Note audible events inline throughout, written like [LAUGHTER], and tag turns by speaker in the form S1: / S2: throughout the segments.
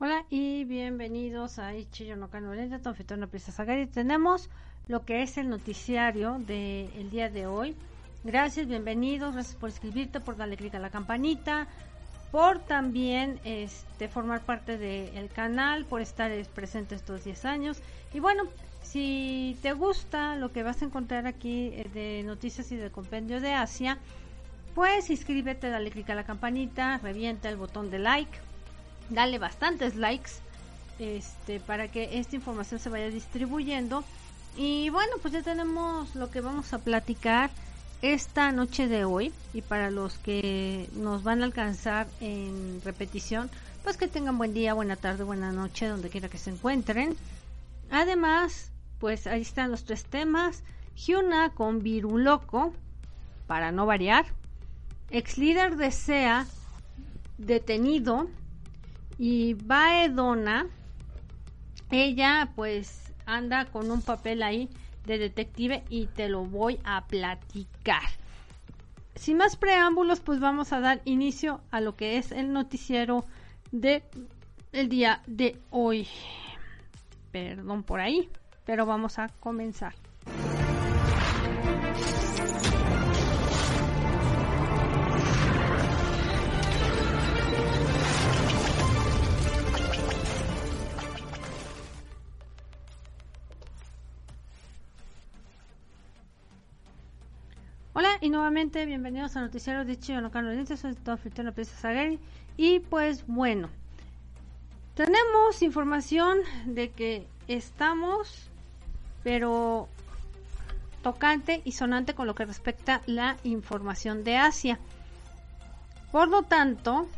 S1: Hola y bienvenidos a Ichiyo no Canolenta, Tonfitona Princesa Sagari. Tenemos lo que es el noticiario del día de hoy. Gracias, bienvenidos, gracias por escribirte, por darle clic a la campanita, por también este, formar parte del canal, por estar presente estos 10 años. Y bueno, si te gusta lo que vas a encontrar aquí eh, de noticias y de compendio de Asia, pues inscríbete, dale clic a la campanita, revienta el botón de like, dale bastantes likes este, para que esta información se vaya distribuyendo. Y bueno, pues ya tenemos lo que vamos a platicar esta noche de hoy y para los que nos van a alcanzar en repetición, pues que tengan buen día, buena tarde, buena noche, donde quiera que se encuentren. Además, pues ahí están los tres temas. Hyuna con Viruloco, para no variar. Ex líder de SEA detenido. Y Baedona, ella pues anda con un papel ahí de detective y te lo voy a platicar. Sin más preámbulos, pues vamos a dar inicio a lo que es el noticiero de el día de hoy. Perdón por ahí, pero vamos a comenzar. Hola y nuevamente bienvenidos a Noticiero de Chiyo no soy todo Princesa Sagari y pues bueno, tenemos información de que estamos pero tocante y sonante con lo que respecta la información de Asia. Por lo tanto,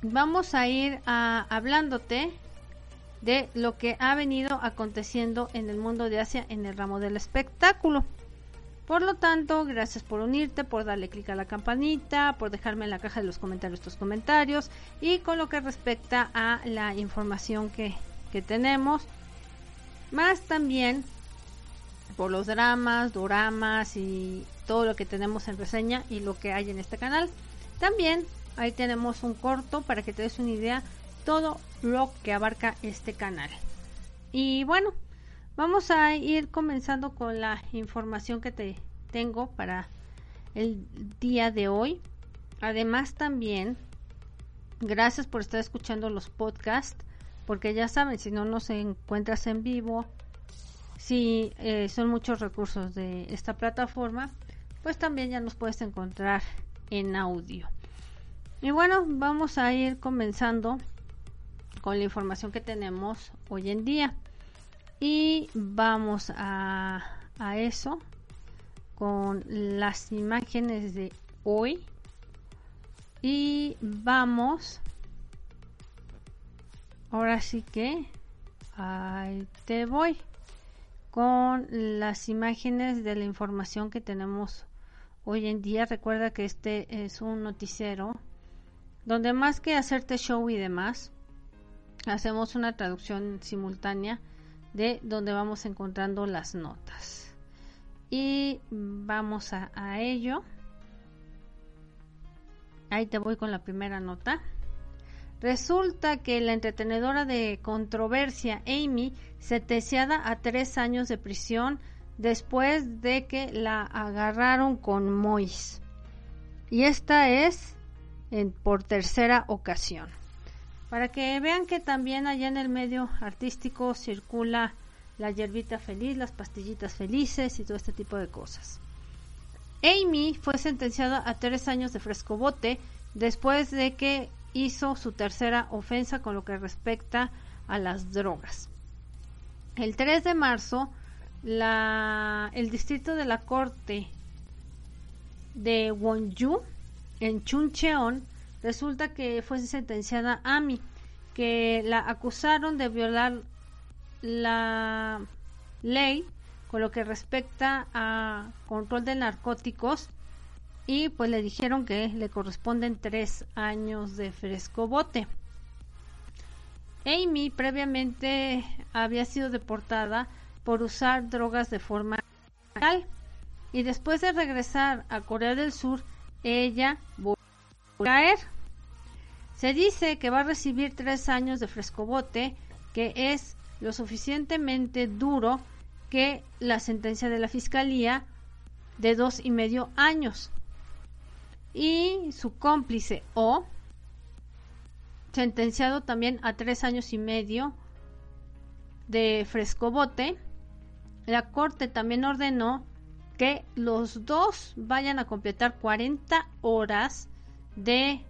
S1: vamos a ir a, hablándote de lo que ha venido aconteciendo en el mundo de Asia en el ramo del espectáculo. Por lo tanto, gracias por unirte, por darle clic a la campanita, por dejarme en la caja de los comentarios tus comentarios y con lo que respecta a la información que, que tenemos, más también por los dramas, doramas y todo lo que tenemos en reseña y lo que hay en este canal. También ahí tenemos un corto para que te des una idea todo lo que abarca este canal. Y bueno, Vamos a ir comenzando con la información que te tengo para el día de hoy. Además también, gracias por estar escuchando los podcasts, porque ya saben, si no nos encuentras en vivo, si eh, son muchos recursos de esta plataforma, pues también ya nos puedes encontrar en audio. Y bueno, vamos a ir comenzando con la información que tenemos hoy en día. Y vamos a, a eso con las imágenes de hoy. Y vamos. Ahora sí que ahí te voy con las imágenes de la información que tenemos hoy en día. Recuerda que este es un noticiero donde más que hacerte show y demás, hacemos una traducción simultánea de donde vamos encontrando las notas. Y vamos a, ello. Ahí te voy con la primera nota. Resulta que la entretenedora de controversia Amy sentenciada a tres años de prisión después de que la agarraron con Mois. Y esta es por tercera ocasión para que vean que también allá en el medio artístico circula la hierbita feliz, las pastillitas felices y todo este tipo de cosas. Amy fue sentenciada a tres años de frescobote después de que hizo su tercera ofensa con lo que respecta a las drogas. El 3 de marzo, la, el distrito de la corte de Wonju, en Chuncheon, resulta que fue sentenciada Ami, que la acusaron de violar la ley con lo que respecta a control de narcóticos y pues le dijeron que le corresponden tres años de frescobote. Amy previamente había sido deportada por usar drogas de forma ilegal y después de regresar a Corea del Sur ella volvió a caer Se dice que va a recibir tres años de frescobote, que es lo suficientemente duro que la sentencia de la fiscalía de dos y medio años. Y su cómplice O, sentenciado también a tres años y medio de frescobote, la corte también ordenó que los dos vayan a completar 40 horas de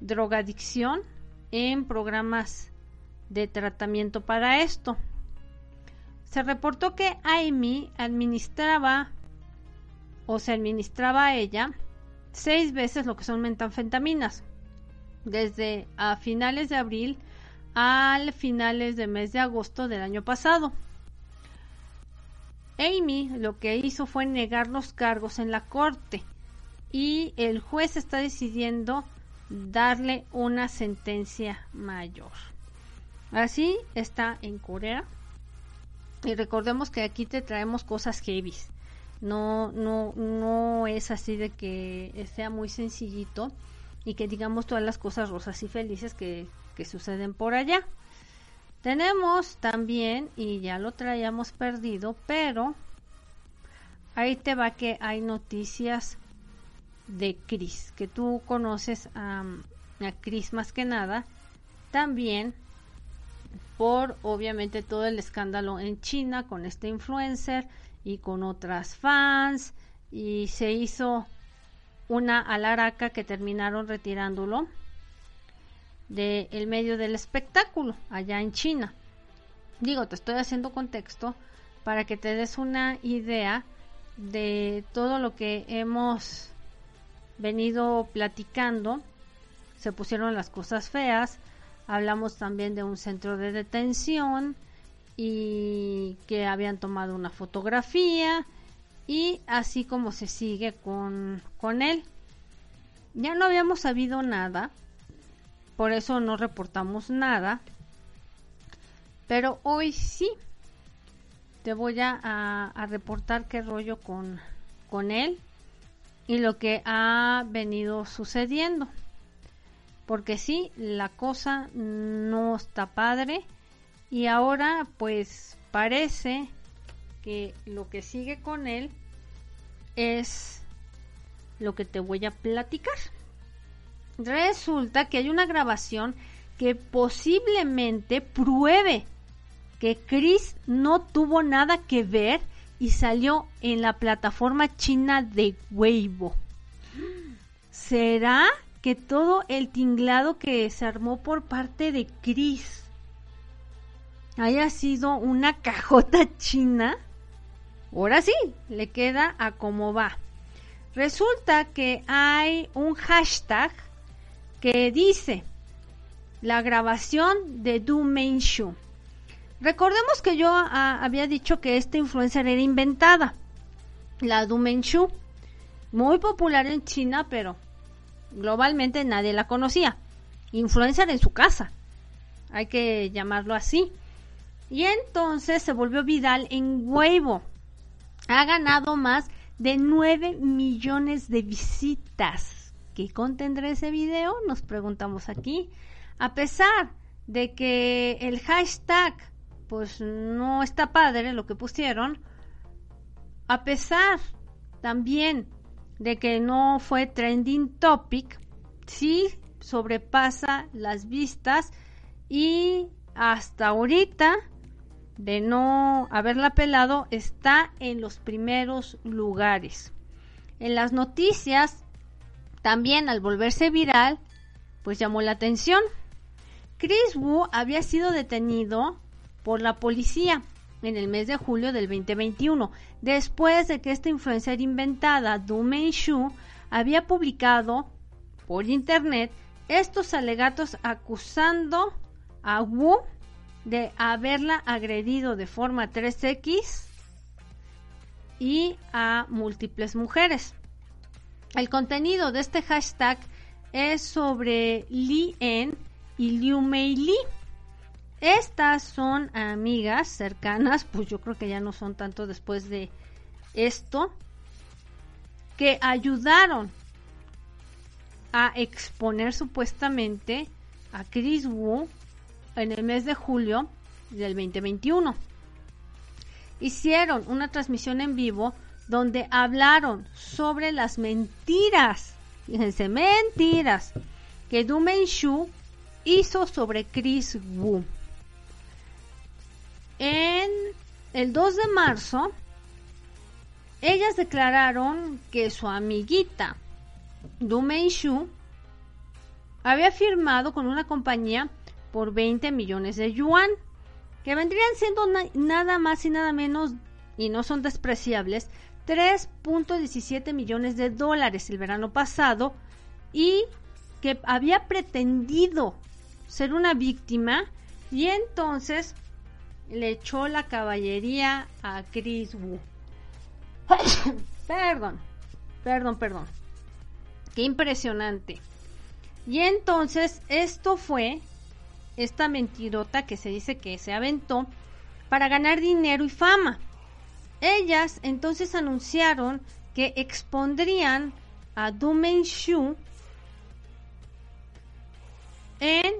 S1: drogadicción en programas de tratamiento para esto. Se reportó que Amy administraba o se administraba a ella seis veces lo que son metanfetaminas, desde a finales de abril al finales de mes de agosto del año pasado. Amy lo que hizo fue negar los cargos en la corte y el juez está decidiendo darle una sentencia mayor. Así está en Corea. Y recordemos que aquí te traemos cosas heavy. No, no, no es así de que sea muy sencillito y que digamos todas las cosas rosas y felices que, que suceden por allá. Tenemos también, y ya lo traíamos perdido, pero ahí te va que hay noticias de Chris, que tú conoces a, Chris más que nada, también por obviamente todo el escándalo en China con este influencer y con otras fans y se hizo una alaraca que terminaron retirándolo del medio del espectáculo allá en China. Digo, te estoy haciendo contexto para que te des una idea de todo lo que hemos venido platicando. Se pusieron las cosas feas. Hablamos también de un centro de detención y que habían tomado una fotografía y así como se sigue con, con él. Ya no habíamos sabido nada por eso no reportamos nada. Pero hoy sí te voy a, reportar qué rollo con, con él y lo que ha venido sucediendo. Porque sí, la cosa no está padre y ahora pues parece que lo que sigue con él es lo que te voy a platicar resulta que hay una grabación que posiblemente pruebe que Chris no tuvo nada que ver y salió en la plataforma china de Weibo. ¿Será que todo el tinglado que se armó por parte de Chris haya sido una cajota china? Ahora sí, le queda a cómo va. Resulta que hay un hashtag que dice la grabación de Du Shu. Recordemos que yo ah, había dicho que esta influencer era inventada, la Du Shu, muy popular en China, pero globalmente nadie la conocía. Influencer en su casa, hay que llamarlo así. Y entonces se volvió viral en Weibo. Ha ganado más de 9 millones de visitas. ¿Qué contendrá ese video? Nos preguntamos aquí. A pesar de que el hashtag pues no está padre lo que pusieron, a pesar también de que no fue trending topic, sí sobrepasa las vistas y hasta ahorita de no haberla pelado está en los primeros lugares. En las noticias también al volverse viral, pues llamó la atención. Chris Wu había sido detenido por la policía en el mes de julio del 2021, después de que esta influencer inventada, Du Shu, había publicado por internet estos alegatos acusando a Wu de haberla agredido de forma 3X y a múltiples mujeres. El contenido de este hashtag es sobre Li En y Liu Mei Li. Estas son amigas cercanas, pues yo creo que ya no son tanto después de esto, que ayudaron a exponer supuestamente a Chris Wu en el mes de julio del 2021. Hicieron una transmisión en vivo donde hablaron sobre las mentiras, fíjense, mentiras que Du Shu hizo sobre Chris Wu. En el 2 de marzo, ellas declararon que su amiguita Du Shu había firmado con una compañía por 20 millones de yuan, que vendrían siendo nada más y nada menos, y no son despreciables, 3.17 millones de dólares el verano pasado y que había pretendido ser una víctima y entonces le echó la caballería a Chris Wu. [COUGHS] perdón, perdón, perdón. Qué impresionante. Y entonces esto fue esta mentirota que se dice que se aventó para ganar dinero y fama. Ellas entonces anunciaron que expondrían a Du Shu en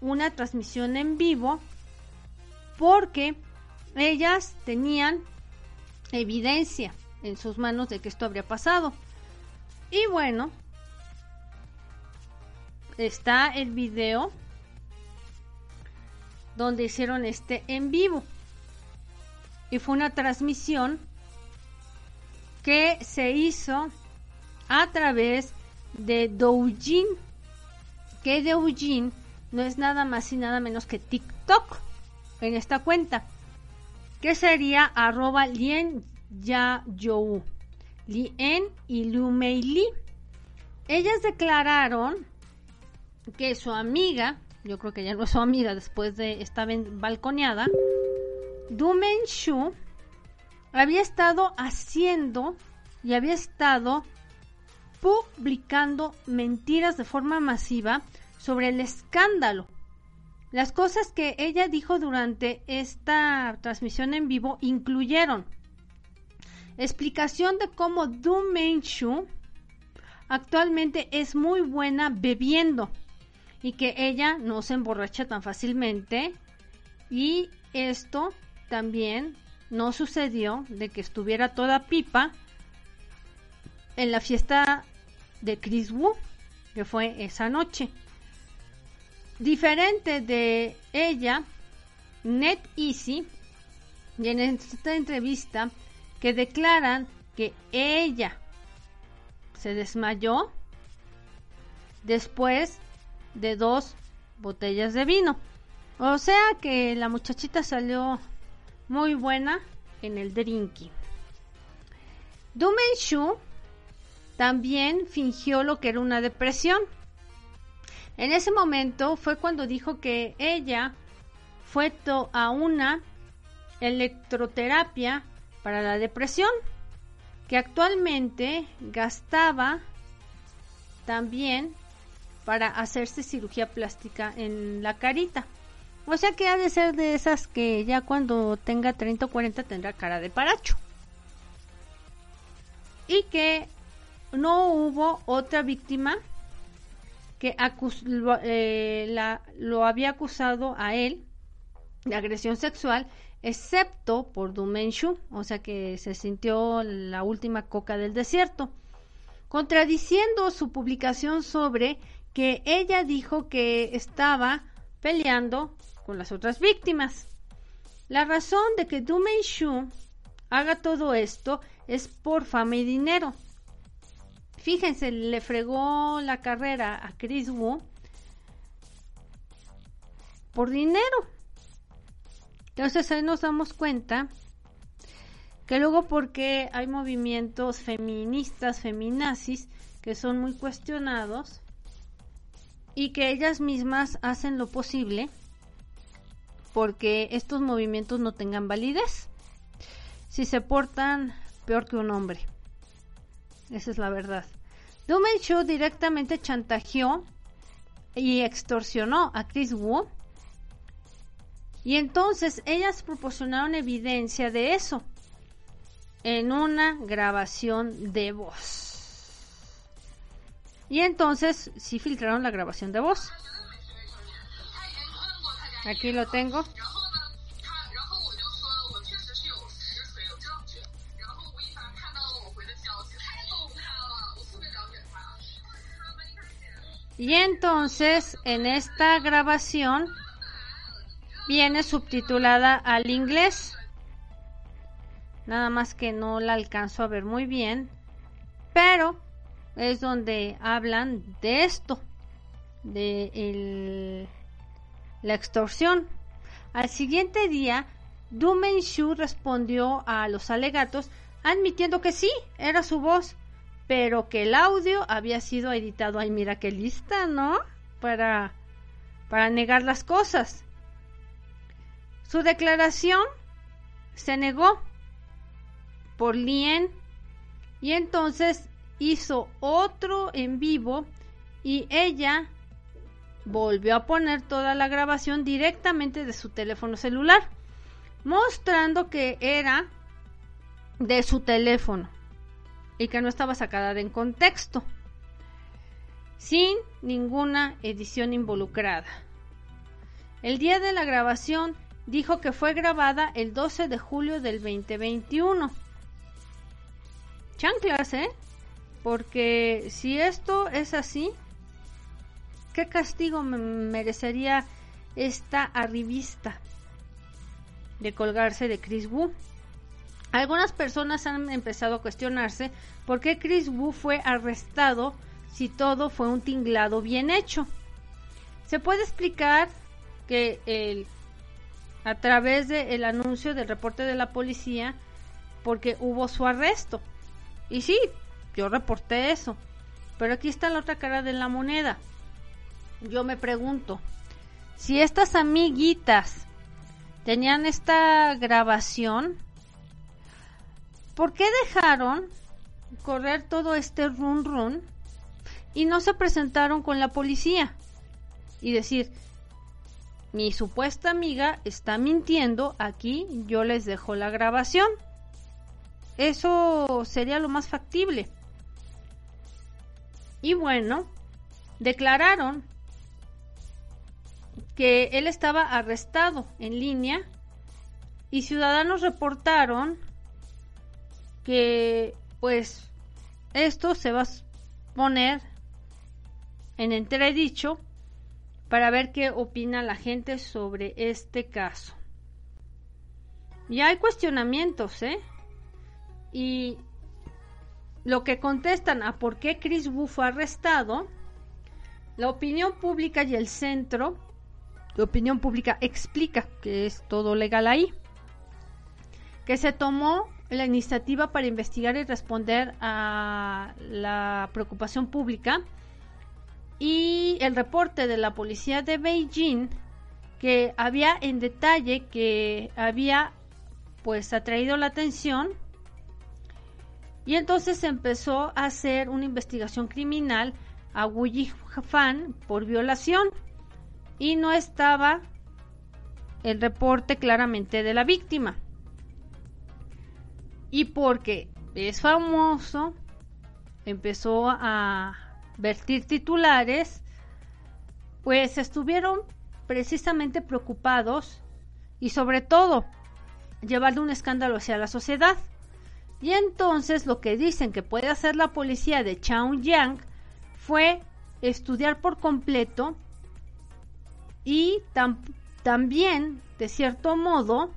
S1: una transmisión en vivo porque ellas tenían evidencia en sus manos de que esto habría pasado. Y bueno, está el video donde hicieron este en vivo. Y fue una transmisión que se hizo a través de Doujin, que Doujin no es nada más y nada menos que TikTok en esta cuenta, que sería arroba lien ya you, lien y lu li. Ellas declararon que su amiga, yo creo que ya no es su amiga después de esta balconeada, Du Shu había estado haciendo y había estado publicando mentiras de forma masiva sobre el escándalo. Las cosas que ella dijo durante esta transmisión en vivo incluyeron explicación de cómo Du Shu actualmente es muy buena bebiendo y que ella no se emborracha tan fácilmente. Y esto también no sucedió de que estuviera toda pipa en la fiesta de Chris Wu que fue esa noche diferente de ella Net Easy y en esta entrevista que declaran que ella se desmayó después de dos botellas de vino. O sea que la muchachita salió muy buena en el drinking. Du Shu también fingió lo que era una depresión. En ese momento fue cuando dijo que ella fue a una electroterapia para la depresión, que actualmente gastaba también para hacerse cirugía plástica en la carita. O sea que ha de ser de esas que ya cuando tenga 30 o 40 tendrá cara de paracho. Y que no hubo otra víctima que lo, eh, la, lo había acusado a él de agresión sexual, excepto por Dumenshu, o sea que se sintió la última coca del desierto, contradiciendo su publicación sobre que ella dijo que estaba peleando con las otras víctimas. La razón de que Du Shu haga todo esto es por fama y dinero. Fíjense, le fregó la carrera a Chris Wu por dinero. Entonces ahí nos damos cuenta que luego porque hay movimientos feministas, feminazis, que son muy cuestionados, y que ellas mismas hacen lo posible porque estos movimientos no tengan validez. Si se portan peor que un hombre. Esa es la verdad. Dumen Show directamente chantajeó y extorsionó a Chris Wu. Y entonces ellas proporcionaron evidencia de eso en una grabación de voz. Y entonces sí filtraron la grabación de voz. Aquí lo tengo. Y entonces en esta grabación viene subtitulada al inglés. Nada más que no la alcanzo a ver muy bien. Pero es donde hablan de esto. De la extorsión. Al siguiente día, Du Shu respondió a los alegatos admitiendo que sí, era su voz pero que el audio había sido editado. Ay, mira qué lista, ¿no? Para, para negar las cosas. Su declaración se negó por Lien y entonces hizo otro en vivo y ella volvió a poner toda la grabación directamente de su teléfono celular, mostrando que era de su teléfono y que no estaba sacada de en contexto, sin ninguna edición involucrada. El día de la grabación dijo que fue grabada el 12 de julio del 2021. Chanclas, ¿eh? Porque si esto es así, ¿qué castigo me merecería esta arribista de colgarse de Chris Wu? Algunas personas han empezado a cuestionarse por qué Chris Wu fue arrestado si todo fue un tinglado bien hecho. Se puede explicar que el, a través del anuncio del reporte de la policía, porque hubo su arresto. Y sí, yo reporté eso. Pero aquí está la otra cara de la moneda. Yo me pregunto, si estas amiguitas tenían esta grabación, ¿por qué dejaron correr todo este run run y no se presentaron con la policía? Y decir, mi supuesta amiga está mintiendo, aquí yo les dejo la grabación. Eso sería lo más factible. Y bueno, declararon que él estaba arrestado en línea y ciudadanos reportaron que pues esto se va a poner en entredicho para ver qué opina la gente sobre este caso. Ya hay cuestionamientos, ¿eh? Y lo que contestan a por qué Chris Wu fue arrestado, la opinión pública y el centro de opinión pública explica que es todo legal ahí, que se tomó la iniciativa para investigar y responder a la preocupación pública y el reporte de la policía de Beijing que había en detalle que había pues atraído la atención y entonces empezó a hacer una investigación criminal a Wu Fan por violación y no estaba el reporte claramente de la víctima y porque es famoso, empezó a vertir titulares, pues estuvieron precisamente preocupados y sobre todo llevarle un escándalo hacia la sociedad. Y entonces lo que dicen que puede hacer la policía de Chaoyang fue estudiar por completo y también, de cierto modo,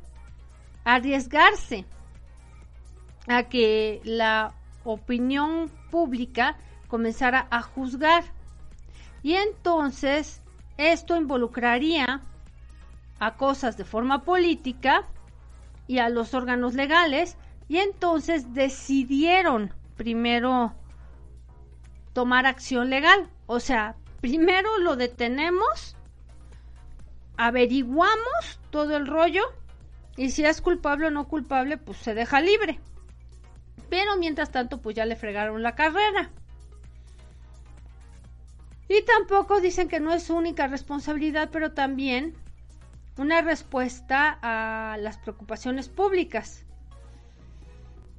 S1: arriesgarse a que la opinión pública comenzara a juzgar. Y entonces esto involucraría a cosas de forma política y a los órganos legales y entonces decidieron primero tomar acción legal. O sea, primero lo detenemos, averiguamos todo el rollo y si es culpable o no culpable, pues se deja libre. Pero mientras tanto, pues ya le fregaron la carrera. Y tampoco dicen que no es su única responsabilidad, pero también una respuesta a las preocupaciones públicas.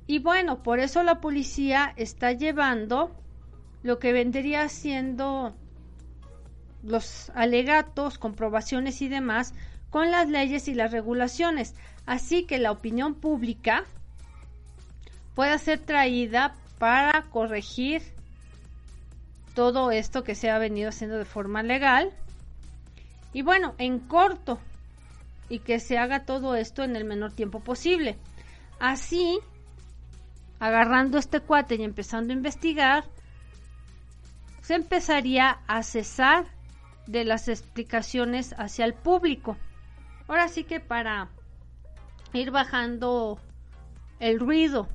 S1: Y bueno, por eso la policía está llevando lo que vendría siendo los alegatos, comprobaciones y demás con las leyes y las regulaciones, así que la opinión pública pueda ser traída para corregir todo esto que se ha venido haciendo de forma legal y bueno, en corto y que se haga todo esto en el menor tiempo posible. Así, agarrando este cuate y empezando a investigar, se empezaría a cesar de las explicaciones hacia el público. Ahora sí que para ir bajando el ruido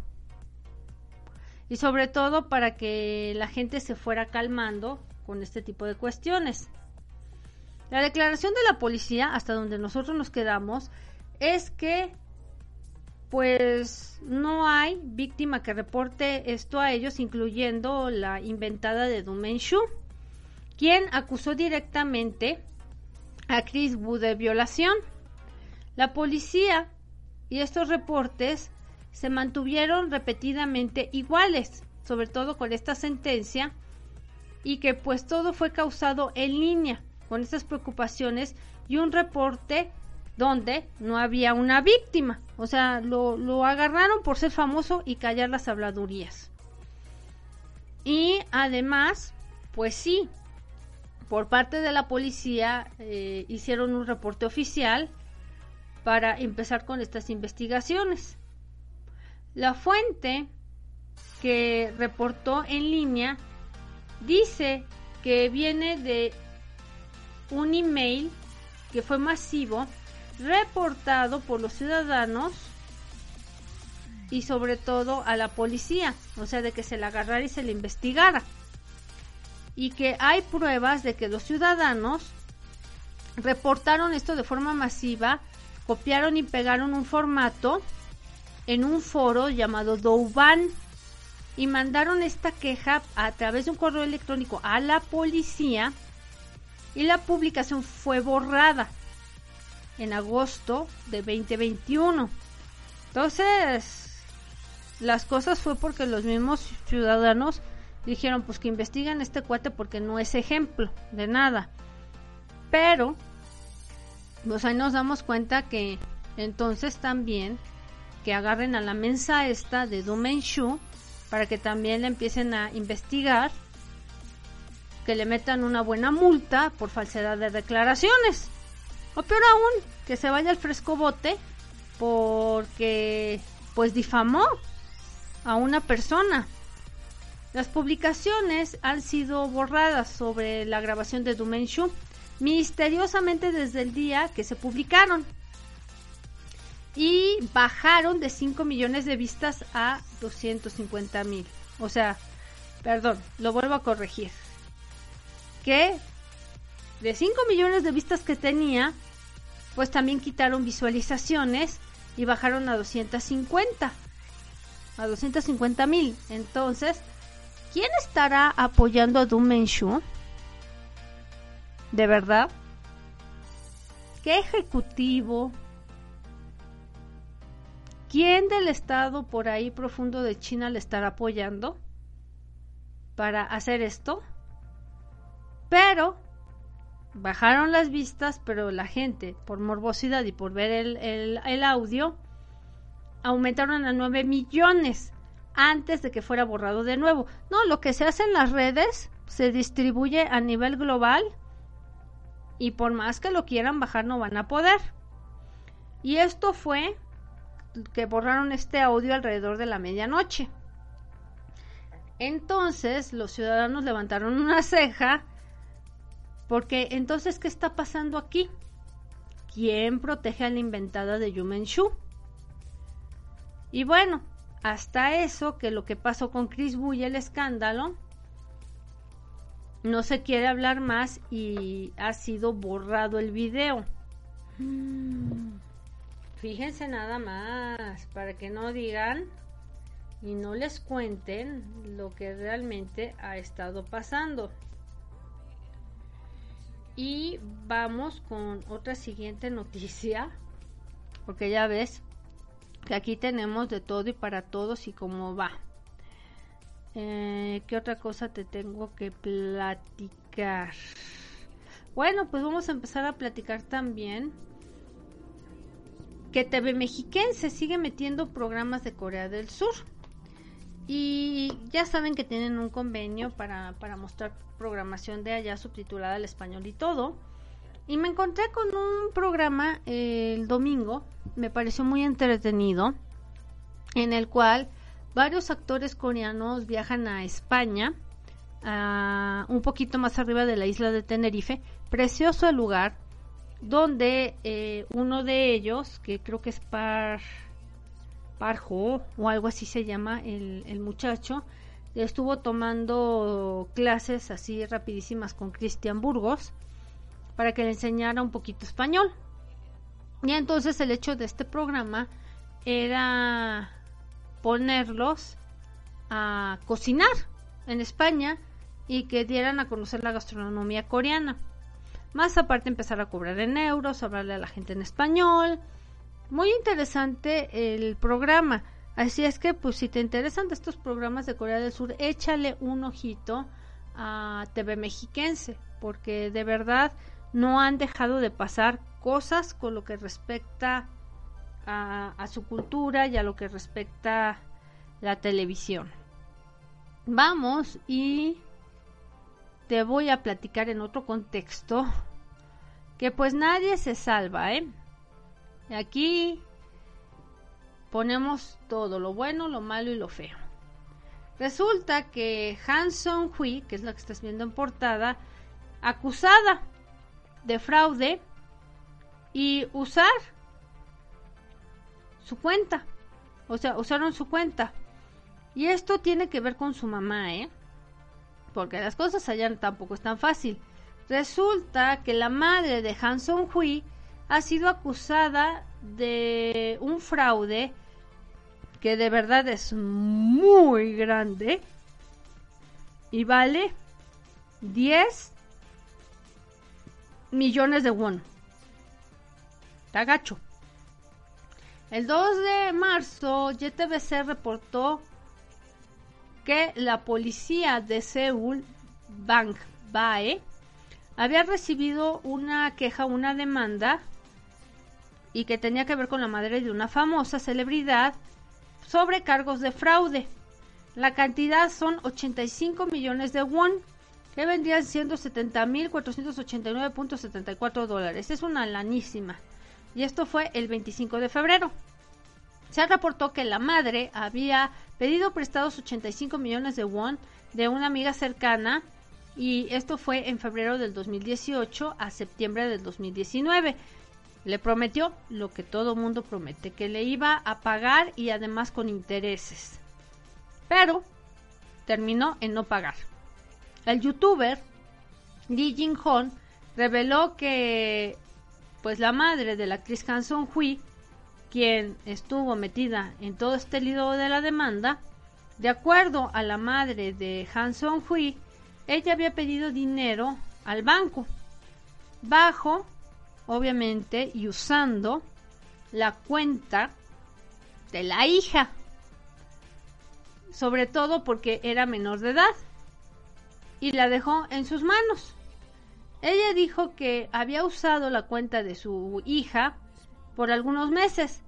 S1: y sobre todo para que la gente se fuera calmando con este tipo de cuestiones. La declaración de la policía, hasta donde nosotros nos quedamos, es que pues no hay víctima que reporte esto a ellos, incluyendo la inventada de Dumenshu, quien acusó directamente a Chris Wu de violación. La policía y estos reportes se mantuvieron repetidamente iguales, sobre todo con esta sentencia, y que pues todo fue causado en línea con estas preocupaciones y un reporte donde no había una víctima. O sea, lo, lo agarraron por ser famoso y callar las habladurías. Y además, pues sí, por parte de la policía eh, hicieron un reporte oficial para empezar con estas investigaciones. La fuente que reportó en línea dice que viene de un email que fue masivo reportado por los ciudadanos y sobre todo a la policía, o sea, de que se la agarrara y se le investigara. Y que hay pruebas de que los ciudadanos reportaron esto de forma masiva, copiaron y pegaron un formato en un foro llamado Douban y mandaron esta queja a través de un correo electrónico a la policía y la publicación fue borrada en agosto de 2021. Entonces, las cosas fue porque los mismos ciudadanos dijeron pues que investiguen este cuate porque no es ejemplo de nada. Pero, pues ahí nos damos cuenta que entonces también que agarren a la mensa esta de Dumenshu para que también le empiecen a investigar, que le metan una buena multa por falsedad de declaraciones. O peor aún, que se vaya al fresco bote porque pues difamó a una persona. Las publicaciones han sido borradas sobre la grabación de Dumenshu misteriosamente desde el día que se publicaron y bajaron de 5 millones de vistas a 250 mil. O sea, perdón, lo vuelvo a corregir. Que de 5 millones de vistas que tenía, pues también quitaron visualizaciones y bajaron a 250. A 250 mil. Entonces, ¿quién estará apoyando a Dumenshu? ¿De verdad? ¿Qué ejecutivo? ¿Quién del estado por ahí profundo de China le estará apoyando para hacer esto? Pero bajaron las vistas, pero la gente, por morbosidad y por ver el, audio, aumentaron a 9 millones antes de que fuera borrado de nuevo. No, lo que se hace en las redes se distribuye a nivel global y por más que lo quieran bajar no van a poder. Y esto fue que borraron este audio alrededor de la medianoche. Entonces los ciudadanos levantaron una ceja porque entonces, ¿qué está pasando aquí? ¿Quién protege a la inventada de Yumen Shu? Y bueno, hasta eso, que lo que pasó con Chris y el escándalo, no se quiere hablar más y ha sido borrado el video. Fíjense nada más, para que no digan y no les cuenten lo que realmente ha estado pasando. Y vamos con otra siguiente noticia, porque ya ves que aquí tenemos de todo y para todos y cómo va. Eh, ¿Qué otra cosa te tengo que platicar? Bueno, pues vamos a empezar a platicar también que TV Mexiquense sigue metiendo programas de Corea del Sur. Y ya saben que tienen un convenio para, para mostrar programación de allá subtitulada al español y todo. Y me encontré con un programa el domingo, me pareció muy entretenido, en el cual varios actores coreanos viajan a España, un poquito más arriba de la isla de Tenerife. Precioso el lugar, donde eh, uno de ellos, que creo que es Par, Parjo o algo así se llama el, el muchacho, estuvo tomando clases así rapidísimas con Cristian Burgos para que le enseñara un poquito español. Y entonces el hecho de este programa era ponerlos a cocinar en España y que dieran a conocer la gastronomía coreana. Más aparte empezar a cobrar en euros, hablarle a la gente en español. Muy interesante el programa. Así es que, pues, si te interesan estos programas de Corea del Sur, échale un ojito a TV Mexiquense, porque de verdad no han dejado de pasar cosas con lo que respecta a, a su cultura y a lo que respecta la televisión. Vamos y te voy a platicar en otro contexto que pues nadie se salva, ¿eh? Aquí ponemos todo, lo bueno, lo malo y lo feo. Resulta que Hanson Hui, que es la que estás viendo en portada, acusada de fraude y usar su cuenta. O sea, usaron su cuenta. Y esto tiene que ver con su mamá, ¿eh? Porque las cosas allá tampoco están fácil. Resulta que la madre de Hanson Hui ha sido acusada de un fraude que de verdad es muy grande y vale 10 millones de won. Tagacho. El 2 de marzo, YTBC reportó que la policía de Seúl, Bang Bae, había recibido una queja, una demanda, y que tenía que ver con la madre de una famosa celebridad sobre cargos de fraude. La cantidad son 85 millones de won, que vendrían siendo 70.489.74 dólares. Es una lanísima. Y esto fue el 25 de febrero. Se reportó que la madre había pedido prestados 85 millones de won de una amiga cercana y esto fue en febrero del 2018 a septiembre del 2019. Le prometió lo que todo mundo promete, que le iba a pagar y además con intereses. Pero terminó en no pagar. El youtuber Lee Jin Hon reveló que pues la madre de la actriz Han Song Hui, quien estuvo metida en todo este lío de la demanda, de acuerdo a la madre de Han Song Hui, ella había pedido dinero al banco bajo obviamente, y usando la cuenta de la hija, sobre todo porque era menor de edad, y la dejó en sus manos. Ella dijo que había usado la cuenta de su hija por algunos meses,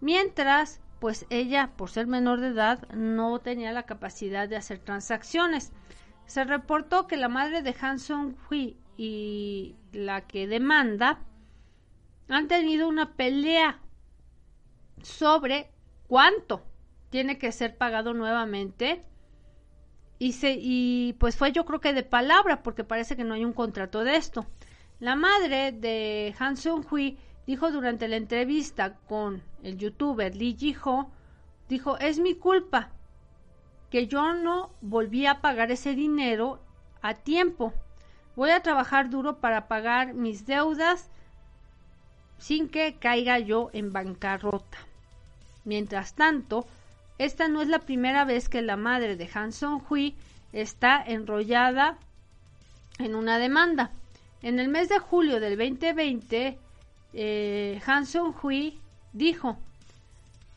S1: mientras pues ella, por ser menor de edad, no tenía la capacidad de hacer transacciones. Se reportó que la madre de Hanson Hui y la que demanda han tenido una pelea sobre cuánto tiene que ser pagado nuevamente y se y pues fue yo creo que de palabra porque parece que no hay un contrato de esto. La madre de Han Sung-hui dijo durante la entrevista con el youtuber Lee Ji-ho dijo, "Es mi culpa que yo no volví a pagar ese dinero a tiempo. Voy a trabajar duro para pagar mis deudas sin que caiga yo en bancarrota. Mientras tanto, esta no es la primera vez que la madre de Han Song-hui está enrollada en una demanda. En el mes de julio del 2020, eh, Han Song-hui dijo,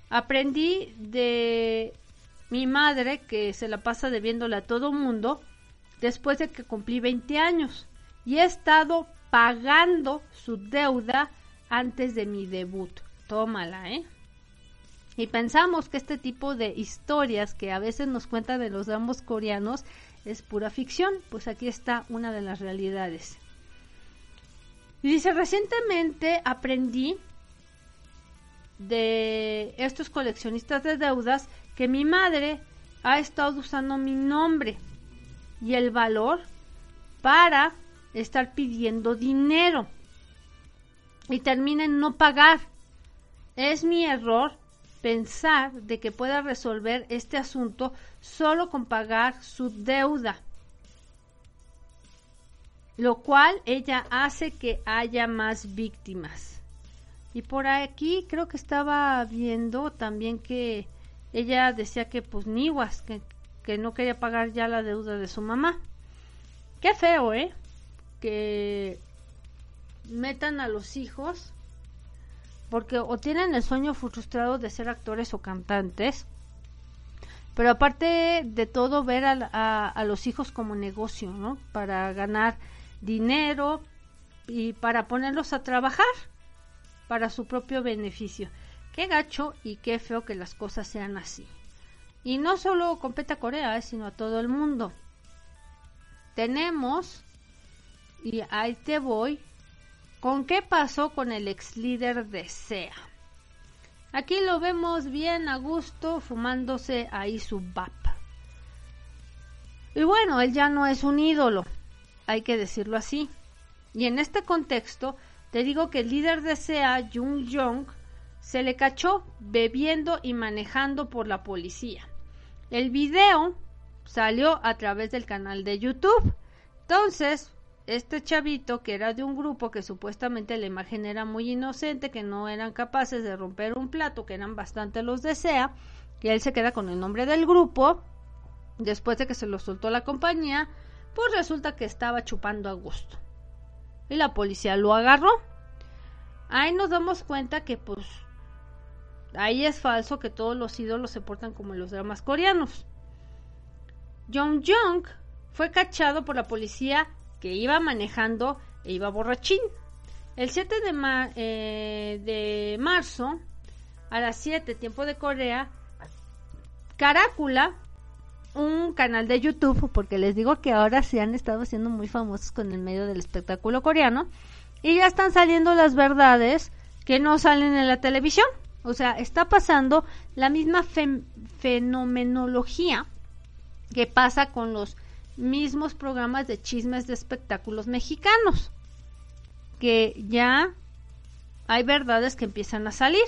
S1: aprendí de mi madre que se la pasa debiéndole a todo mundo después de que cumplí 20 años y he estado pagando su deuda antes de mi debut. Tómala, ¿eh? Y pensamos que este tipo de historias que a veces nos cuentan de los dramas coreanos es pura ficción, pues aquí está una de las realidades. Y dice, recientemente aprendí de estos coleccionistas de deudas que mi madre ha estado usando mi nombre y el valor para estar pidiendo dinero y termina en no pagar. Es mi error pensar de que pueda resolver este asunto solo con pagar su deuda, lo cual ella hace que haya más víctimas. Y por aquí creo que estaba viendo también que ella decía que pues niwas, que, que no quería pagar ya la deuda de su mamá. Qué feo, ¿eh? Que metan a los hijos porque o tienen el sueño frustrado de ser actores o cantantes, pero aparte de todo ver a, a, los hijos como negocio, ¿no? Para ganar dinero y para ponerlos a trabajar para su propio beneficio. Qué gacho y qué feo que las cosas sean así. Y no solo compete a Corea, eh, sino a todo el mundo. Tenemos, y ahí te voy, con qué pasó con el ex líder de SEA. Aquí lo vemos bien a gusto fumándose ahí su VAP. Y bueno, él ya no es un ídolo, hay que decirlo así. Y en este contexto, te digo que el líder de SEA, Jung Jong, se le cachó bebiendo y manejando por la policía. El video salió a través del canal de YouTube. Entonces, este chavito, que era de un grupo que supuestamente la imagen era muy inocente, que no eran capaces de romper un plato, que eran bastante los desea, que él se queda con el nombre del grupo, después de que se lo soltó la compañía, pues resulta que estaba chupando a gusto. Y la policía lo agarró. Ahí nos damos cuenta que pues ahí es falso que todos los ídolos se portan como los dramas coreanos. Jong Jong fue cachado por la policía que iba manejando e iba borrachín. El 7 de, eh, de marzo, a las 7, tiempo de Corea, Carácula, un canal de YouTube, porque les digo que ahora se han estado siendo muy famosos con el medio del espectáculo coreano, y ya están saliendo las verdades que no salen en la televisión. O sea, está pasando la misma fenomenología que pasa con los mismos programas de chismes de espectáculos mexicanos, que ya hay verdades que empiezan a salir.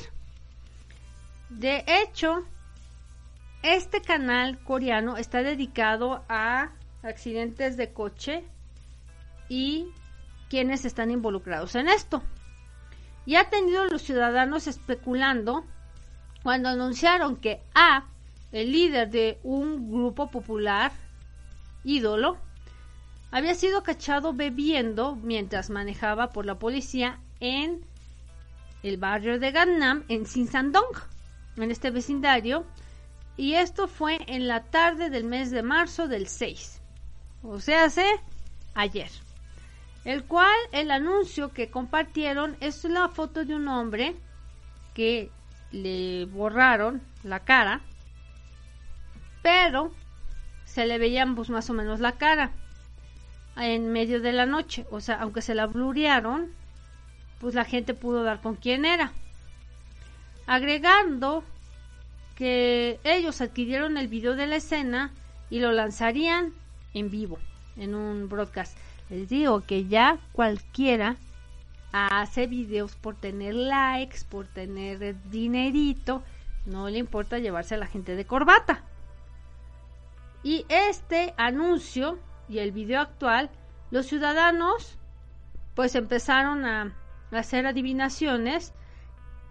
S1: De hecho, este canal coreano está dedicado a accidentes de coche y quienes están involucrados en esto. Y ha tenido los ciudadanos especulando cuando anunciaron que A, el líder de un grupo popular ídolo, había sido cachado bebiendo mientras manejaba por la policía en el barrio de Gangnam, en Sinsandong, en este vecindario, y esto fue en la tarde del mes de marzo del 6, o sea, hace ayer. El cual el anuncio que compartieron es la foto de un hombre que le borraron la cara, pero se le veían pues más o menos la cara en medio de la noche. O sea, aunque se la blurearon, pues la gente pudo dar con quién era. Agregando que ellos adquirieron el video de la escena y lo lanzarían en vivo, en un broadcast. Les digo que ya cualquiera hace videos por tener likes, por tener dinerito, no le importa llevarse a la gente de corbata. Y este anuncio y el video actual, los ciudadanos pues empezaron a hacer adivinaciones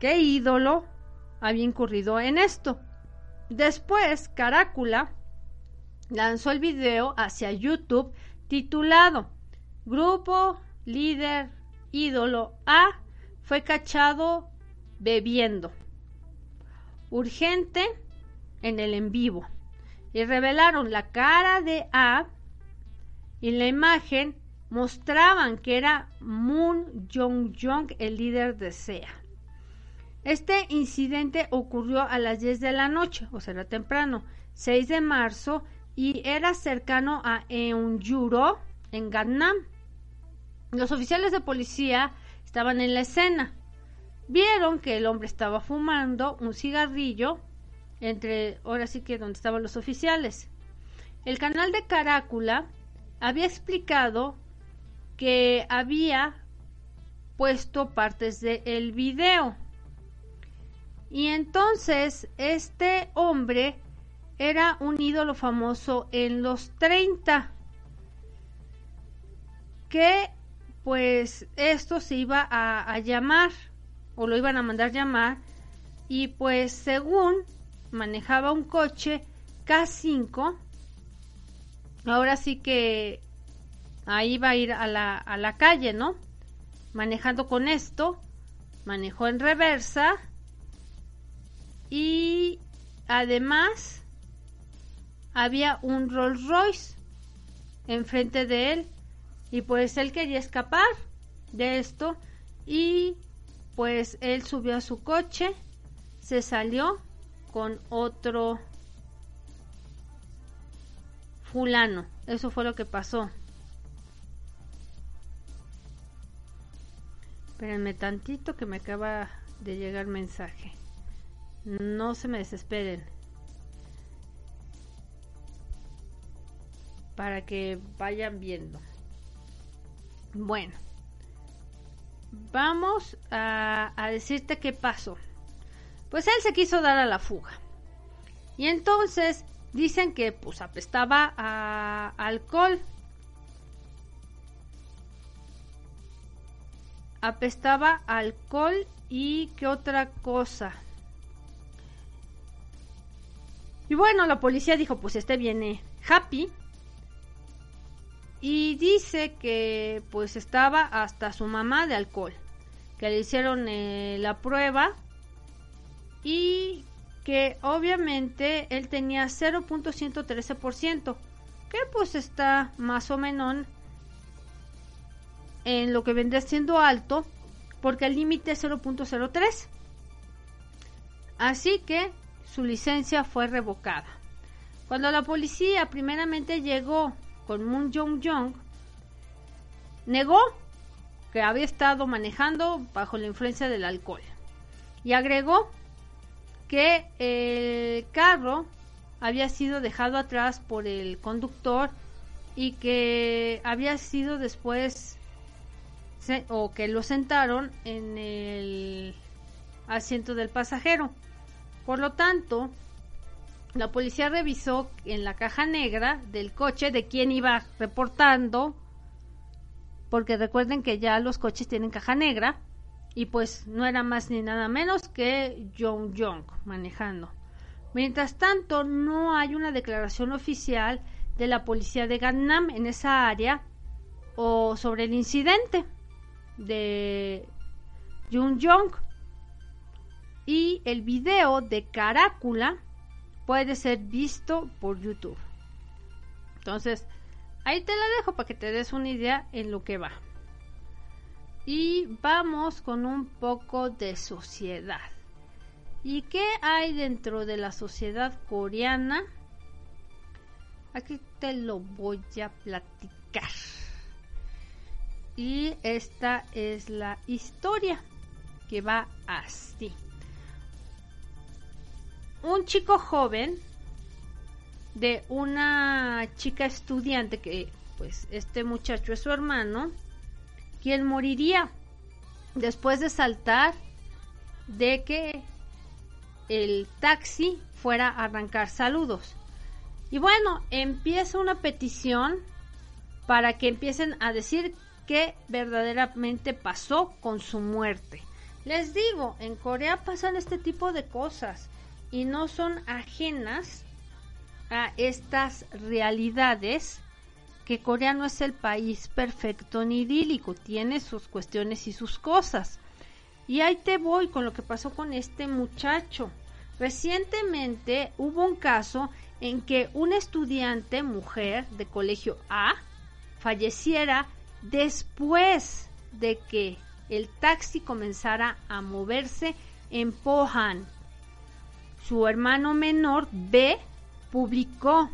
S1: qué ídolo había incurrido en esto. Después, Carácula lanzó el video hacia YouTube titulado Grupo Líder Ídolo A fue cachado bebiendo. Urgente en el en vivo y revelaron la cara de A y la imagen mostraban que era Moon Jong-jong, el líder de SEA. Este incidente ocurrió a las 10 de la noche, o sea, temprano, 6 de marzo, y era cercano a Eunjuro, en Gangnam. Los oficiales de policía estaban en la escena. Vieron que el hombre estaba fumando un cigarrillo entre, ahora sí que donde estaban los oficiales. El canal de Carácula había explicado que había puesto partes del video. Y entonces este hombre era un ídolo famoso en los 30 que pues esto se iba a, llamar o lo iban a mandar llamar y pues según manejaba un coche K5 ahora sí que ahí va a ir a la, a la calle, ¿no? Manejando con esto, manejó en reversa y además había un Rolls Royce enfrente de él y pues él quería escapar de esto y pues él subió a su coche, se salió con otro fulano. Eso fue lo que pasó. Espérenme tantito que me acaba de llegar mensaje. No se me desesperen. Para que vayan viendo. Bueno. Vamos a, decirte qué pasó. Pues él se quiso dar a la fuga. Y entonces dicen que pues apestaba a alcohol. Apestaba alcohol y qué otra cosa. Y bueno, la policía dijo, pues este viene happy. Y dice que pues estaba hasta su mamá de alcohol. Que le hicieron eh, la prueba. Y que obviamente él tenía 0.113%. Que pues está más o menos en lo que vendría siendo alto. Porque el límite es 0.03. Así que su licencia fue revocada. Cuando la policía primeramente llegó con Moon Jong-jong, negó que había estado manejando bajo la influencia del alcohol y agregó que el carro había sido dejado atrás por el conductor y que había sido después o que lo sentaron en el asiento del pasajero. Por lo tanto, la policía revisó en la caja negra del coche de quién iba reportando, porque recuerden que ya los coches tienen caja negra, y pues no era más ni nada menos que Jong Jong manejando. Mientras tanto, no hay una declaración oficial de la policía de Gangnam en esa área o sobre el incidente de Jung Jong y el video de Carácula puede ser visto por YouTube. Entonces, ahí te la dejo para que te des una idea en lo que va. Y vamos con un poco de sociedad. ¿Y qué hay dentro de la sociedad coreana? Aquí te lo voy a platicar. Y esta es la historia que va así un chico joven de una chica estudiante que pues este muchacho es su hermano, quien moriría después de saltar de que el taxi fuera a arrancar saludos. Y bueno, empieza una petición para que empiecen a decir qué verdaderamente pasó con su muerte. Les digo, en Corea pasan este tipo de cosas y no son ajenas a estas realidades que Corea no es el país perfecto ni idílico, tiene sus cuestiones y sus cosas. Y ahí te voy con lo que pasó con este muchacho. Recientemente hubo un caso en que una estudiante mujer de colegio A falleciera después de que el taxi comenzara a moverse en Pohan. Su hermano menor B publicó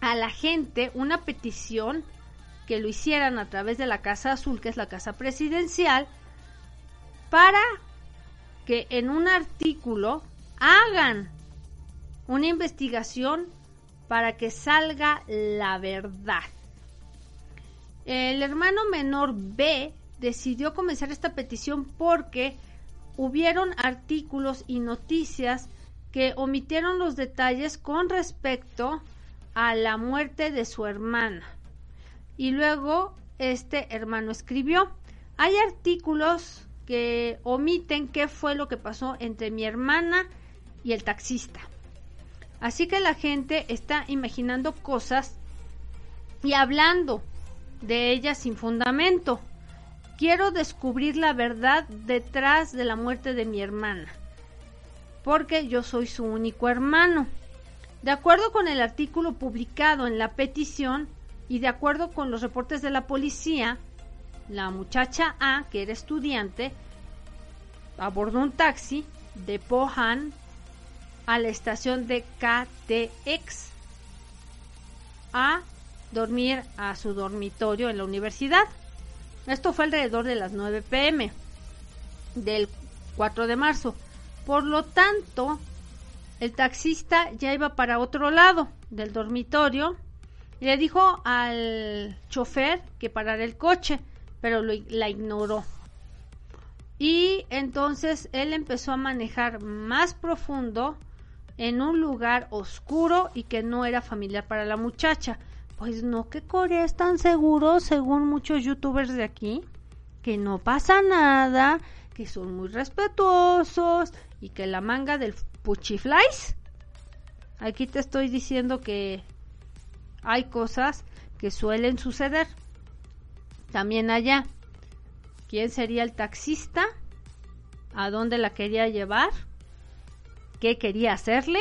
S1: a la gente una petición que lo hicieran a través de la Casa Azul, que es la casa presidencial, para que en un artículo hagan una investigación para que salga la verdad. El hermano menor B decidió comenzar esta petición porque hubieron artículos y noticias que omitieron los detalles con respecto a la muerte de su hermana. Y luego este hermano escribió, hay artículos que omiten qué fue lo que pasó entre mi hermana y el taxista. Así que la gente está imaginando cosas y hablando de ellas sin fundamento. Quiero descubrir la verdad detrás de la muerte de mi hermana, porque yo soy su único hermano. De acuerdo con el artículo publicado en la petición y de acuerdo con los reportes de la policía, la muchacha A, que era estudiante, abordó un taxi de Pohan a la estación de KTX a dormir a su dormitorio en la universidad. Esto fue alrededor de las 9 pm del 4 de marzo. Por lo tanto, el taxista ya iba para otro lado del dormitorio y le dijo al chofer que parara el coche, pero la ignoró. Y entonces él empezó a manejar más profundo en un lugar oscuro y que no era familiar para la muchacha. Pues no que Corea es tan seguro, según muchos youtubers de aquí, que no pasa nada, que son muy respetuosos y que la manga del puchiflies. Aquí te estoy diciendo que hay cosas que suelen suceder. También allá. ¿Quién sería el taxista? ¿A dónde la quería llevar? ¿Qué quería hacerle?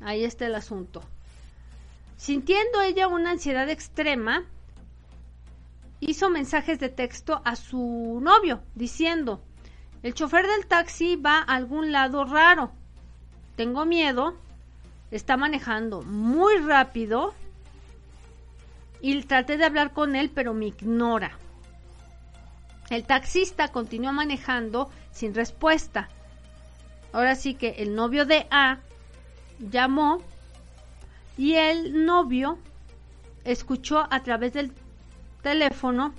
S1: Ahí está el asunto. Sintiendo ella una ansiedad extrema, hizo mensajes de texto a su novio diciendo, el chofer del taxi va a algún lado raro. Tengo miedo. Está manejando muy rápido. Y traté de hablar con él, pero me ignora. El taxista continuó manejando sin respuesta. Ahora sí que el novio de A llamó y el novio escuchó a través del teléfono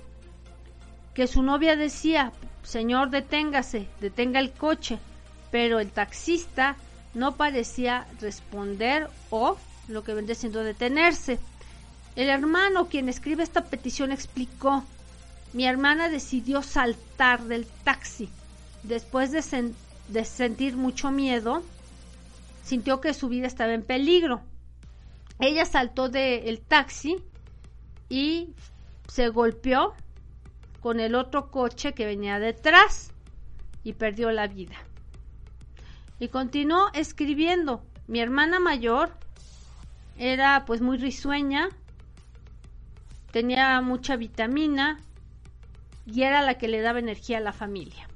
S1: que su novia decía, señor, deténgase, detenga el coche, pero el taxista no parecía responder o lo que vendría siendo detenerse. El hermano, quien escribe esta petición, explicó mi hermana decidió saltar del taxi. Después de, sentir mucho miedo, sintió que su vida estaba en peligro. Ella saltó del taxi y se golpeó con el otro coche que venía detrás y perdió la vida. Y continuó escribiendo. Mi hermana mayor era pues muy risueña, tenía mucha vitamina, y era la que le daba energía a la familia.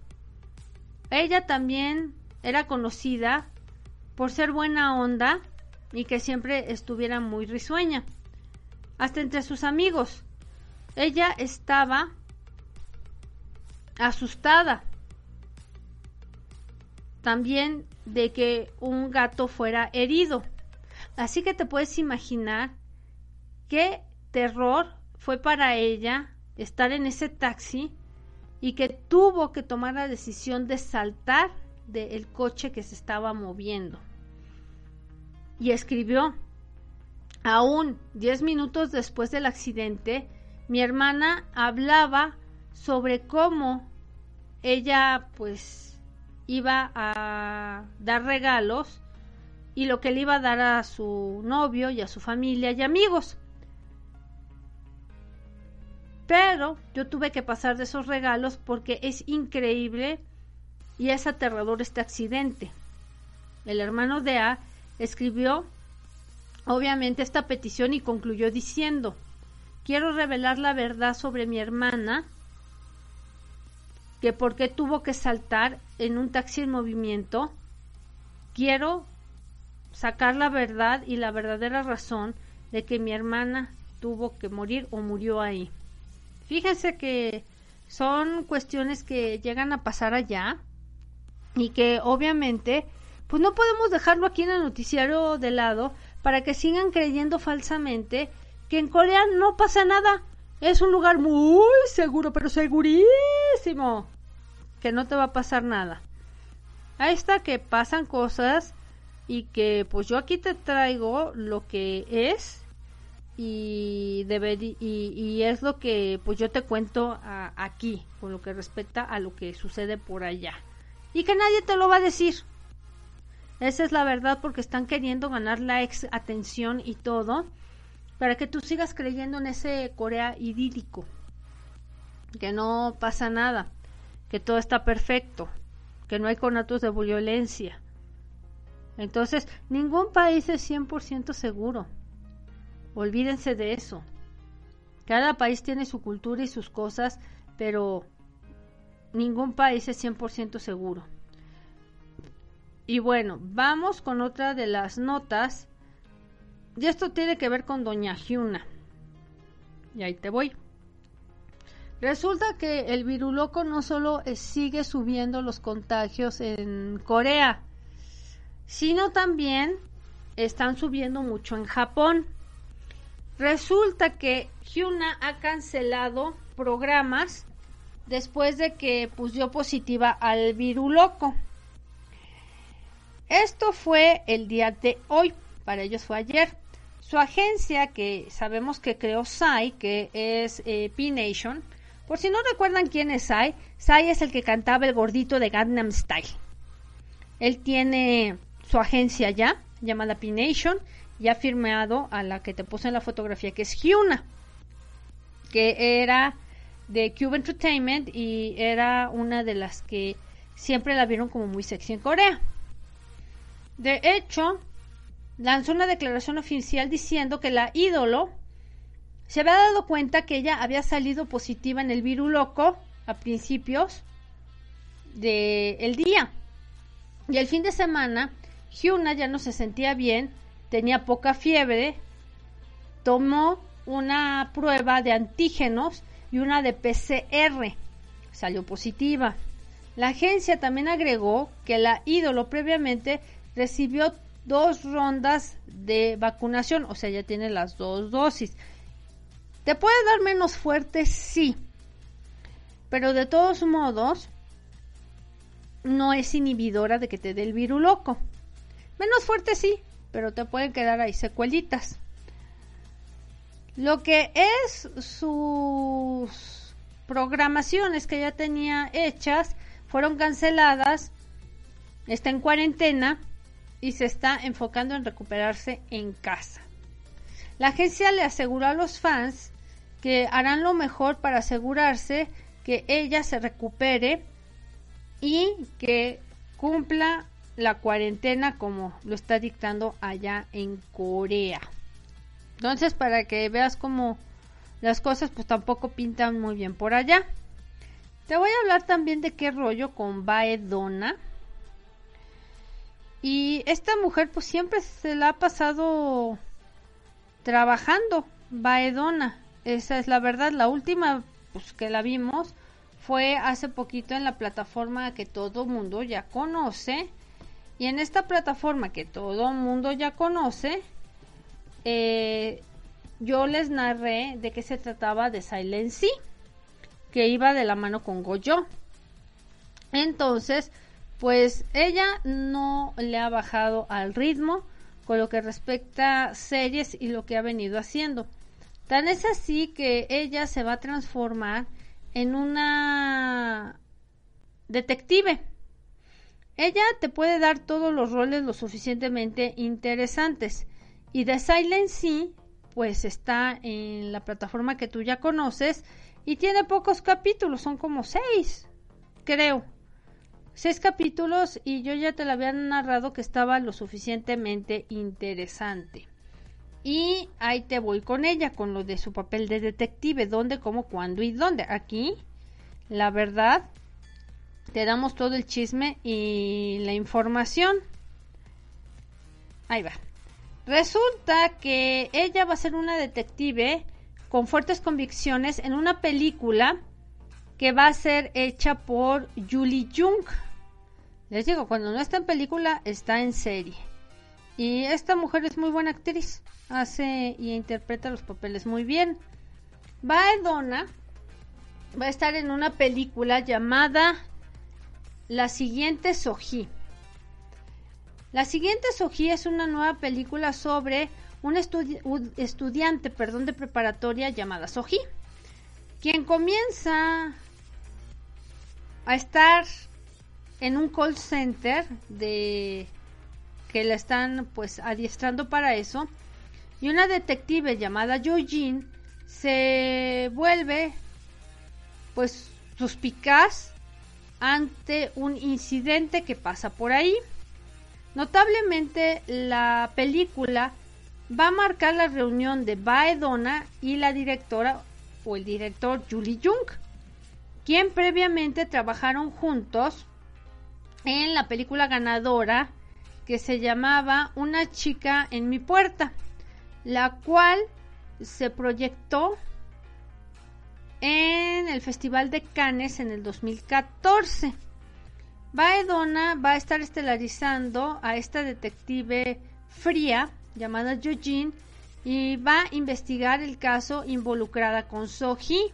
S1: Ella también era conocida por ser buena onda y que siempre estuviera muy risueña, hasta entre sus amigos. Ella estaba asustada también de que un gato fuera herido. Así que te puedes imaginar qué terror fue para ella estar en ese taxi y que tuvo que tomar la decisión de saltar del coche que se estaba moviendo. Y escribió, aún diez minutos después del accidente, mi hermana hablaba sobre cómo ella pues iba a dar regalos y lo que le iba a dar a su novio y a su familia y amigos. Pero yo tuve que pasar de esos regalos porque es increíble y es aterrador este accidente. El hermano de A escribió obviamente esta petición y concluyó diciendo, quiero revelar la verdad sobre mi hermana, que por qué tuvo que saltar en un taxi en movimiento, quiero sacar la verdad y la verdadera razón de que mi hermana tuvo que morir o murió ahí. Fíjense que son cuestiones que llegan a pasar allá y que obviamente pues no podemos dejarlo aquí en el noticiario de lado para que sigan creyendo falsamente que en Corea no pasa nada. Es un lugar muy seguro, pero segurísimo, que no te va a pasar nada. Ahí está que pasan cosas y que pues yo aquí te traigo lo que es y, y, es lo que pues yo te cuento aquí con lo que respecta a lo que sucede por allá y que nadie te lo va a decir esa es la verdad porque están queriendo ganar ex atención y todo para que tú sigas creyendo en ese Corea idílico, que no pasa nada, que todo está perfecto, que no hay conatos de violencia. Entonces, ningún país es 100% seguro. Olvídense de eso. Cada país tiene su cultura y sus cosas, pero ningún país es 100% seguro. Y bueno, vamos con otra de las notas. Y esto tiene que ver con Doña Hyuna. Y ahí te voy. Resulta que el viruloco no solo sigue subiendo los contagios en Corea, sino también están subiendo mucho en Japón. Resulta que Hyuna ha cancelado programas después de que puso positiva al viruloco. Esto fue el día de hoy, para ellos fue ayer. Su agencia, que sabemos que creó Psy, que es eh, P-Nation, por si no recuerdan quién es Psy, Psy es el que cantaba el gordito de Gangnam Style. Él tiene su agencia ya, llamada P-Nation, y ha firmado a la que te puse en la fotografía, que es Hyuna, que era de Cube Entertainment y era una de las que siempre la vieron como muy sexy en Corea. De hecho, lanzó una declaración oficial diciendo que la ídolo se había dado cuenta que ella había salido positiva en el virus loco a principios del día. Y el fin de semana, Hyuna ya no se sentía bien, tenía poca fiebre, tomó una prueba de antígenos y una de PCR. Salió positiva. La agencia también agregó que la ídolo previamente recibió dos rondas de vacunación, o sea, ya tiene las dos dosis. ¿Te puede dar menos fuerte? Sí. Pero de todos modos, no es inhibidora de que te dé el virus loco. Menos fuerte sí, pero te pueden quedar ahí secuelitas. Lo que es sus programaciones que ya tenía hechas fueron canceladas. Está en cuarentena y se está enfocando en recuperarse en casa. La agencia le aseguró a los fans que harán lo mejor para asegurarse que ella se recupere y que cumpla la cuarentena como lo está dictando allá en Corea. Entonces, para que veas cómo las cosas pues tampoco pintan muy bien por allá. Te voy a hablar también de qué rollo con Baedona y esta mujer pues siempre se la ha pasado trabajando, Baedona. Esa es la verdad. La última pues, que la vimos fue hace poquito en la plataforma que todo mundo ya conoce. Y en esta plataforma que todo mundo ya conoce, eh, yo les narré de que se trataba de Silent que iba de la mano con Goyo. Entonces, pues ella no le ha bajado al ritmo con lo que respecta a series y lo que ha venido haciendo. Tan es así que ella se va a transformar en una detective. Ella te puede dar todos los roles lo suficientemente interesantes. Y The Silent Sea, pues está en la plataforma que tú ya conoces y tiene pocos capítulos, son como seis, creo seis capítulos y yo ya te la había narrado que estaba lo suficientemente interesante. Y ahí te voy con ella, con lo de su papel de detective, dónde, cómo, cuándo y dónde. Aquí, la verdad, te damos todo el chisme y la información. Ahí va. Resulta que ella va a ser una detective con fuertes convicciones en una película que va a ser hecha por Julie Jung. Les digo, cuando no está en película, está en serie. Y esta mujer es muy buena actriz. Hace y interpreta los papeles muy bien. Baedona va a estar en una película llamada La siguiente Soji. La siguiente Soji es una nueva película sobre un, estudiante perdón, de preparatoria llamada Soji, quien comienza a estar en un call center de que la están pues adiestrando para eso y una detective llamada Yojin se vuelve pues suspicaz ante un incidente que pasa por ahí. Notablemente la película va a marcar la reunión de Baedona y la directora o el director Julie Jung quien previamente trabajaron juntos en la película ganadora que se llamaba Una chica en mi puerta, la cual se proyectó en el Festival de Cannes en el 2014. Baedona va a estar estelarizando a esta detective fría llamada Eugene y va a investigar el caso involucrada con Soji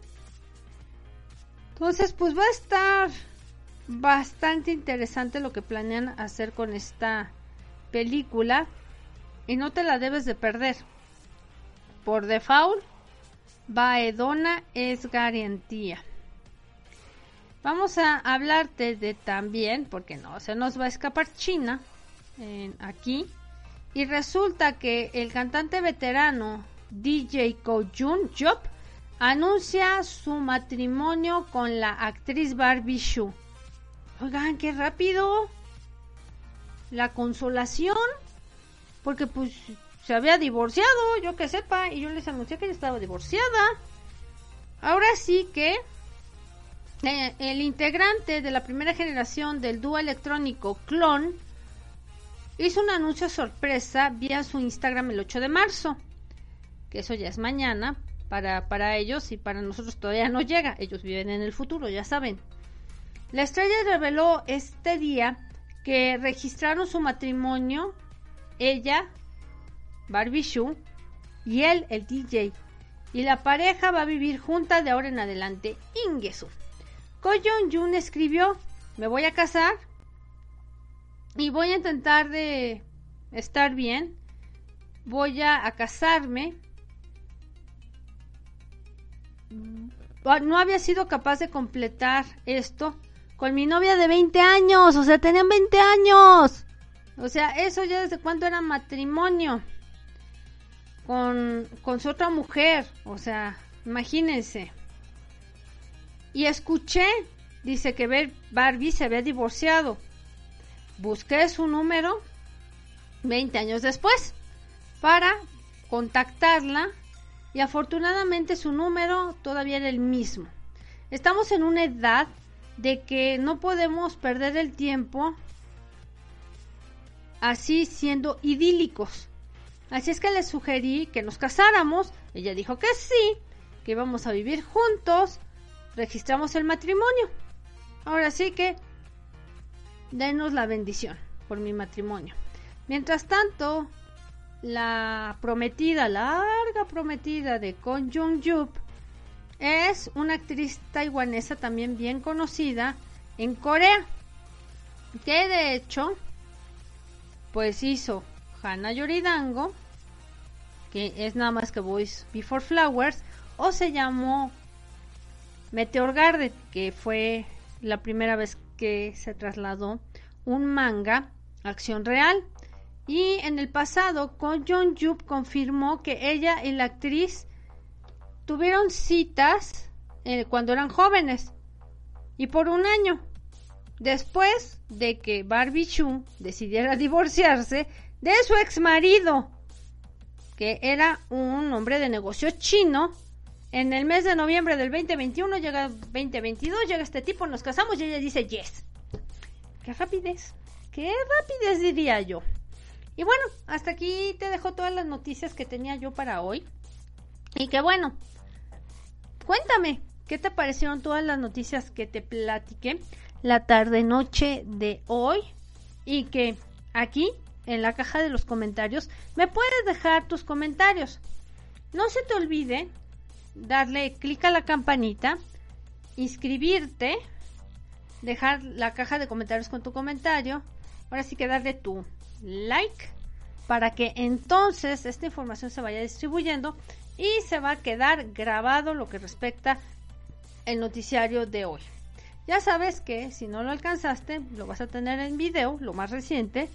S1: entonces, pues va a estar bastante interesante lo que planean hacer con esta película y no te la debes de perder. Por default, Baedona es garantía. Vamos a hablarte de también, porque no se nos va a escapar China aquí. Y resulta que el cantante veterano DJ Ko Jun Job anuncia su matrimonio con la actriz Barbie Shu. Oigan, qué rápido. La consolación. Porque pues se había divorciado, yo que sepa, y yo les anuncié que estaba divorciada. Ahora sí que eh, el integrante de la primera generación del dúo electrónico Clon hizo un anuncio sorpresa vía su Instagram el 8 de marzo, que eso ya es mañana, para, para ellos y para nosotros todavía no llega. Ellos viven en el futuro, ya saben. La estrella reveló este día que registraron su matrimonio, ella, Barbie Shu, y él, el DJ. Y la pareja va a vivir junta de ahora en adelante. Ingesu. Ko Jun escribió, me voy a casar y voy a intentar de estar bien. Voy a casarme no había sido capaz de completar esto con mi novia de 20 años, o sea, tenían 20 años. O sea, eso ya desde cuándo era matrimonio con, con su otra mujer, o sea, imagínense. Y escuché, dice que Barbie se había divorciado. Busqué su número 20 años después para contactarla y afortunadamente su número todavía era el mismo. Estamos en una edad de que no podemos perder el tiempo así siendo idílicos. Así es que le sugerí que nos casáramos. Ella dijo que sí, que íbamos a vivir juntos. Registramos el matrimonio. Ahora sí que denos la bendición por mi matrimonio. Mientras tanto, la prometida, larga prometida de Kon Jung Yup, es una actriz taiwanesa también bien conocida en Corea, que de hecho, pues hizo Hana Yoridango, que es nada más que Voice Before Flowers, o se llamó Meteor Garden, que fue la primera vez que se trasladó un manga acción real. Y en el pasado, con John Jup confirmó que ella y la actriz tuvieron citas eh, cuando eran jóvenes y por un año. Después de que Barbie Chu decidiera [LAUGHS] divorciarse de su ex marido. que era un hombre de negocio chino. En el mes de noviembre del 2021 llega 2022, llega este tipo, nos casamos y ella dice yes. Qué rapidez, qué rapidez diría yo. Y bueno, hasta aquí te dejo todas las noticias que tenía yo para hoy. Y que bueno, cuéntame, ¿qué te parecieron todas las noticias que te platiqué la tarde-noche de hoy? Y que aquí en la caja de los comentarios me puedes dejar tus comentarios. No se te olvide darle clic a la campanita, inscribirte, dejar la caja de comentarios con tu comentario. Ahora sí que darle tu like para que entonces esta información se vaya distribuyendo y se va a quedar grabado lo que respecta el noticiario de hoy. Ya sabes que si no lo alcanzaste, lo vas a tener en video, lo más reciente,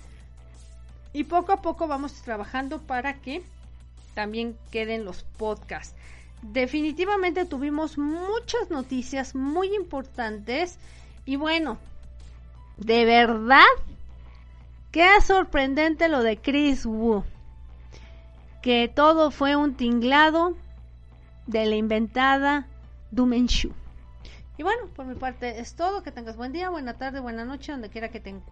S1: y poco a poco vamos trabajando para que también queden los podcasts. Definitivamente tuvimos muchas noticias muy importantes y bueno, de verdad, qué sorprendente lo de Chris Wu. Que todo fue un tinglado de la inventada Dumenshu. Y bueno, por mi parte es todo. Que tengas buen día, buena tarde, buena noche, donde quiera que te encuentres.